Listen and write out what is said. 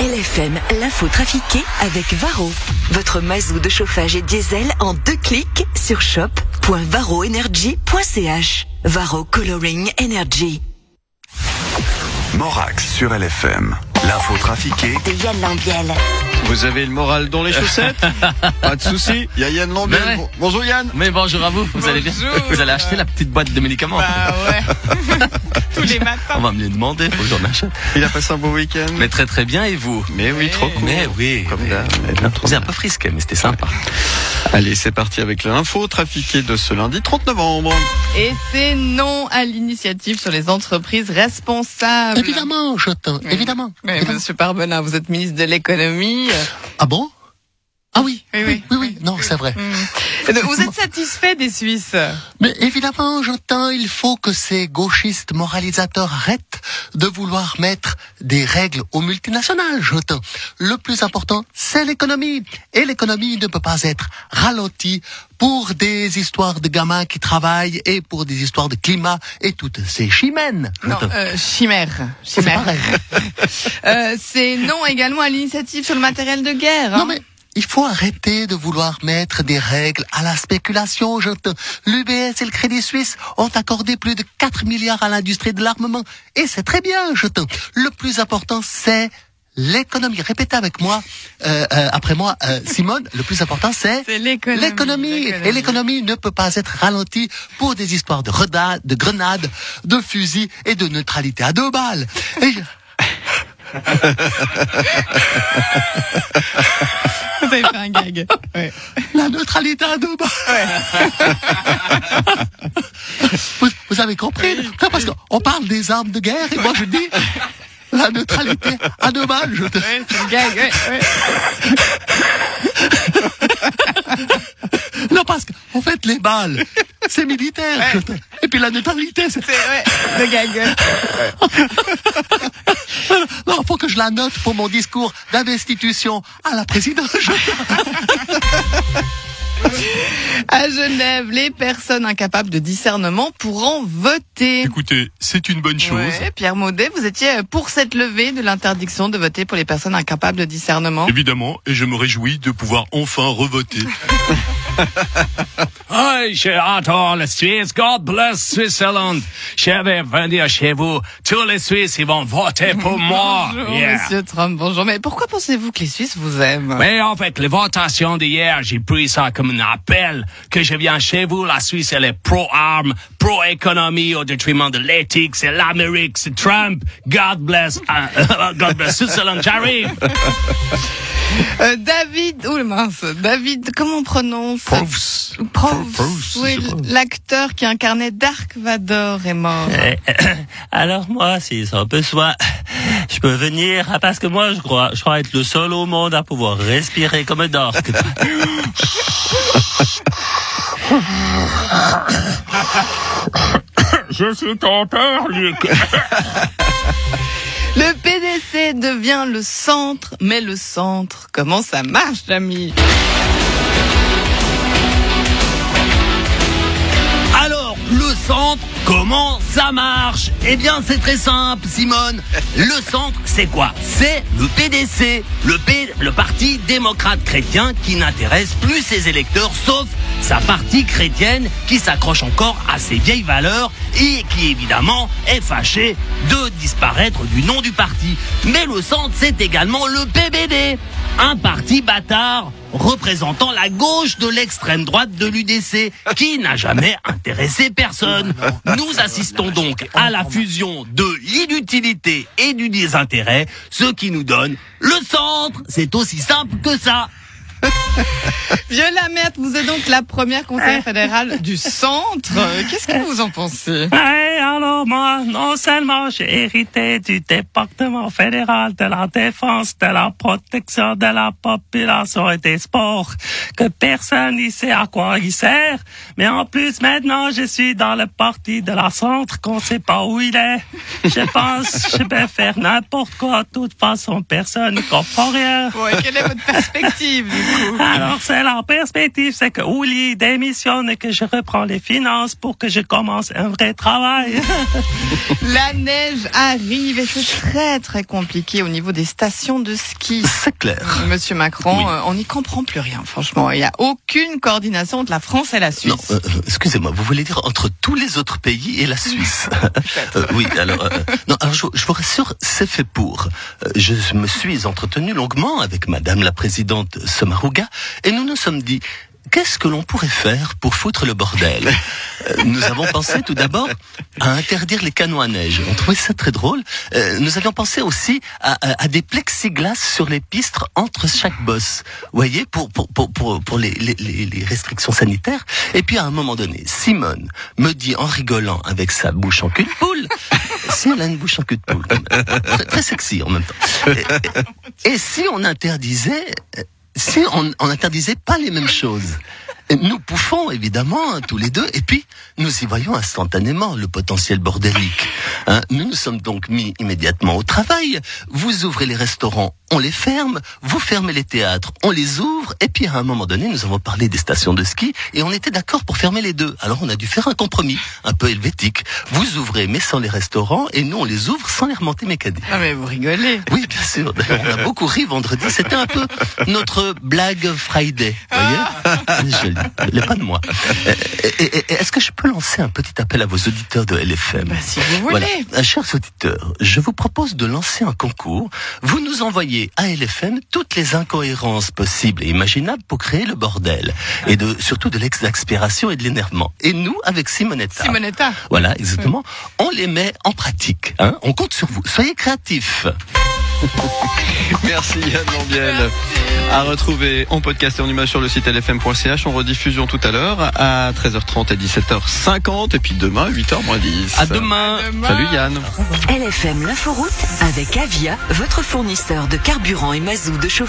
LFM, l'info trafiquée avec Varro. Votre mazou de chauffage et diesel en deux clics sur shop.varroenergy.ch. Varro Coloring Energy. Morax sur LFM. L'info trafiquée De Yann Lambiel. Vous avez le moral dans les chaussettes Pas de souci. Il y a Yann Lambiel. Mais ouais. Bon- Bonjour Yann. Mais bonjour à vous, vous allez bien. Vous allez acheter la petite boîte de médicaments Bah ouais. On va me les demander, faut que j'en achète. Il a passé un beau week-end. Mais très très bien, et vous Mais oui, trop cool. Mais oui, Comme trop C'est un peu frisqué, mais c'était sympa. Allez, c'est parti avec l'info trafiquée de ce lundi 30 novembre. Et c'est non à l'initiative sur les entreprises responsables. Évidemment, Oui. évidemment. Mais évidemment. monsieur Parbenin, vous êtes ministre de l'économie. Ah bon? Ah oui, Oui, oui, oui. oui, non, c'est vrai. Hmm. Vous êtes satisfait des Suisses Mais évidemment, j'entends, il faut que ces gauchistes moralisateurs arrêtent de vouloir mettre des règles aux multinationales, j'entends. Le plus important, c'est l'économie. Et l'économie ne peut pas être ralentie pour des histoires de gamins qui travaillent et pour des histoires de climat et toutes ces chimènes. Non, euh, chimère. C'est Chimère. pareil. Euh, c'est non également à l'initiative sur le matériel de guerre. Non hein. mais il faut arrêter de vouloir mettre des règles à la spéculation. j'entends. L'UBS et le Crédit Suisse ont accordé plus de 4 milliards à l'industrie de l'armement. Et c'est très bien, j'entends. Le plus important, c'est l'économie. Répétez avec moi, euh, euh, après moi, euh, Simone, le plus important, c'est... L'économie. L'économie et l'économie ne peut pas être ralentie pour des histoires de, reda- de grenades, de fusils et de neutralité à deux balles. Et je- Vous avez fait un gag. Ouais. La neutralité à deux balles. vous, vous avez compris Parce qu'on parle des armes de guerre et moi je dis la neutralité à deux balles. Je te... Ouais, c'est un gag. Ouais, ouais. Non, parce qu'en fait, les balles, c'est militaire. Et puis la neutralité, c'est... C'est ouais, le gag. ouais. Non, faut que je la note pour mon discours d'investition à la présidence. À Genève, les personnes incapables de discernement pourront voter. Écoutez, c'est une bonne chose. Ouais, Pierre Maudet, vous étiez pour cette levée de l'interdiction de voter pour les personnes incapables de discernement. Évidemment, et je me réjouis de pouvoir enfin revoter. Hey, j'adore la Suisse. God bless Switzerland. Je vais venir chez vous. Tous les Suisses, ils vont voter pour moi. Bonjour, Yeah. Monsieur Trump. Bonjour. Mais pourquoi pensez-vous que les Suisses vous aiment? Mais en fait, les votations d'hier, j'ai pris ça comme un appel que je viens chez vous. La Suisse, elle est pro-armes, pro-économie au détriment de l'éthique. C'est l'Amérique, c'est Trump. God bless, euh, God bless Switzerland. J'arrive. Euh, David, oh le mince, David, comment on prononce Proofs. Proust. Proust, Oui, l'acteur qui incarnait Dark Vador est mort. Alors moi, si ça besoin, je peux venir ah, parce que moi, je crois, je crois être le seul au monde à pouvoir respirer comme un dark. Je suis ton père, Luc. Le Devient le centre, mais le centre, comment ça marche, l'ami Alors, le centre, comment ça marche? Eh bien, c'est très simple, Simone. Le centre, c'est quoi? C'est le PDC, le, Parti démocrate chrétien qui n'intéresse plus ses électeurs, sauf sa partie chrétienne qui s'accroche encore à ses vieilles valeurs et qui, évidemment, est fâchée de disparaître du nom du parti. Mais le centre, c'est également le PBD, un parti bâtard représentant la gauche de l'extrême droite de l'UDC, qui n'a jamais intéressé personne. Nous assistons donc à la fusion de l'inutilité et du désintérêt, ce qui nous donne le centre. C'est aussi simple que ça. Viola Mert, vous êtes donc la première conseillère fédérale du centre. Qu'est-ce que vous en pensez? Ouais, alors moi, non seulement j'ai hérité du département fédéral de la défense, de la protection de la population et des sports, que personne n'y sait à quoi il sert, mais en plus maintenant je suis dans le parti de la centre qu'on sait pas où il est. Je pense je vais faire n'importe quoi, de toute façon personne ne comprend rien. Ouais, Quelle est votre perspective du coup? Alors, c'est la perspective, c'est que Ouli démissionne et que je reprends les finances pour que je commence un vrai travail. La neige arrive et c'est très très compliqué au niveau des stations de ski. C'est clair. Monsieur Macron, Oui. euh, on n'y comprend plus rien, franchement. Il n'y a aucune coordination entre la France et la Suisse. Non, euh, euh, excusez-moi, vous voulez dire entre tous les autres pays et la Suisse? Euh, Oui, alors, non, alors je, je vous rassure, c'est fait pour. Je me suis entretenu longuement avec Madame la Présidente Sommaruga et nous nous sommes dit. Qu'est-ce que l'on pourrait faire pour foutre le bordel Euh, Nous avons pensé tout d'abord à interdire les canons à neige. On trouvait ça très drôle. Euh, nous avions pensé aussi à, à- à des plexiglas sur les pistes entre chaque bosse. Vous voyez, pour, pour, pour, pour, les, les, les restrictions sanitaires. Et puis à un moment donné, Simone me dit en rigolant avec sa bouche en cul de poule, si elle a une bouche en cul de poule, très, très sexy en même temps. Et si on interdisait, si on, on interdisait pas les mêmes choses nous pouffons évidemment tous les deux, et puis nous y voyons instantanément le potentiel bordélique. Hein, nous nous sommes donc mis immédiatement au travail. Vous ouvrez les restaurants, on les ferme. Vous fermez les théâtres, on les ouvre. Et puis à un moment donné, nous avons parlé des stations de ski, et on était d'accord pour fermer les deux. Alors on a dû faire un compromis, un peu helvétique. Vous ouvrez mais sans les restaurants, et nous on les ouvre sans les remontées mécaniques. Ah mais vous rigolez. Oui, sûr. On a beaucoup ri vendredi. C'était un peu notre blague Friday. Vous voyez Joli. Il pas de moi. Euh, Est-ce que je peux lancer un petit appel à vos auditeurs de LFM Bah, si vous voulez. Voilà. Euh, Chers auditeurs, je vous propose de lancer un concours. Vous nous envoyez à LFM toutes les incohérences possibles et imaginables pour créer le bordel. Et de, surtout de l'exaspération et de l'énervement. Et nous, avec Simonetta. Simonetta. Voilà, exactement. On les met en pratique. Hein on compte sur vous. Soyez créatifs. Merci Yann Lambiel. À retrouver en podcast et en image sur le site lfm.ch en rediffusion tout à l'heure à 13h30 et 17h50 et puis demain 8h moins 10. À demain. Salut Yann. LFM l'inforoute avec Avia, votre fournisseur de carburant et mazout de chauffage.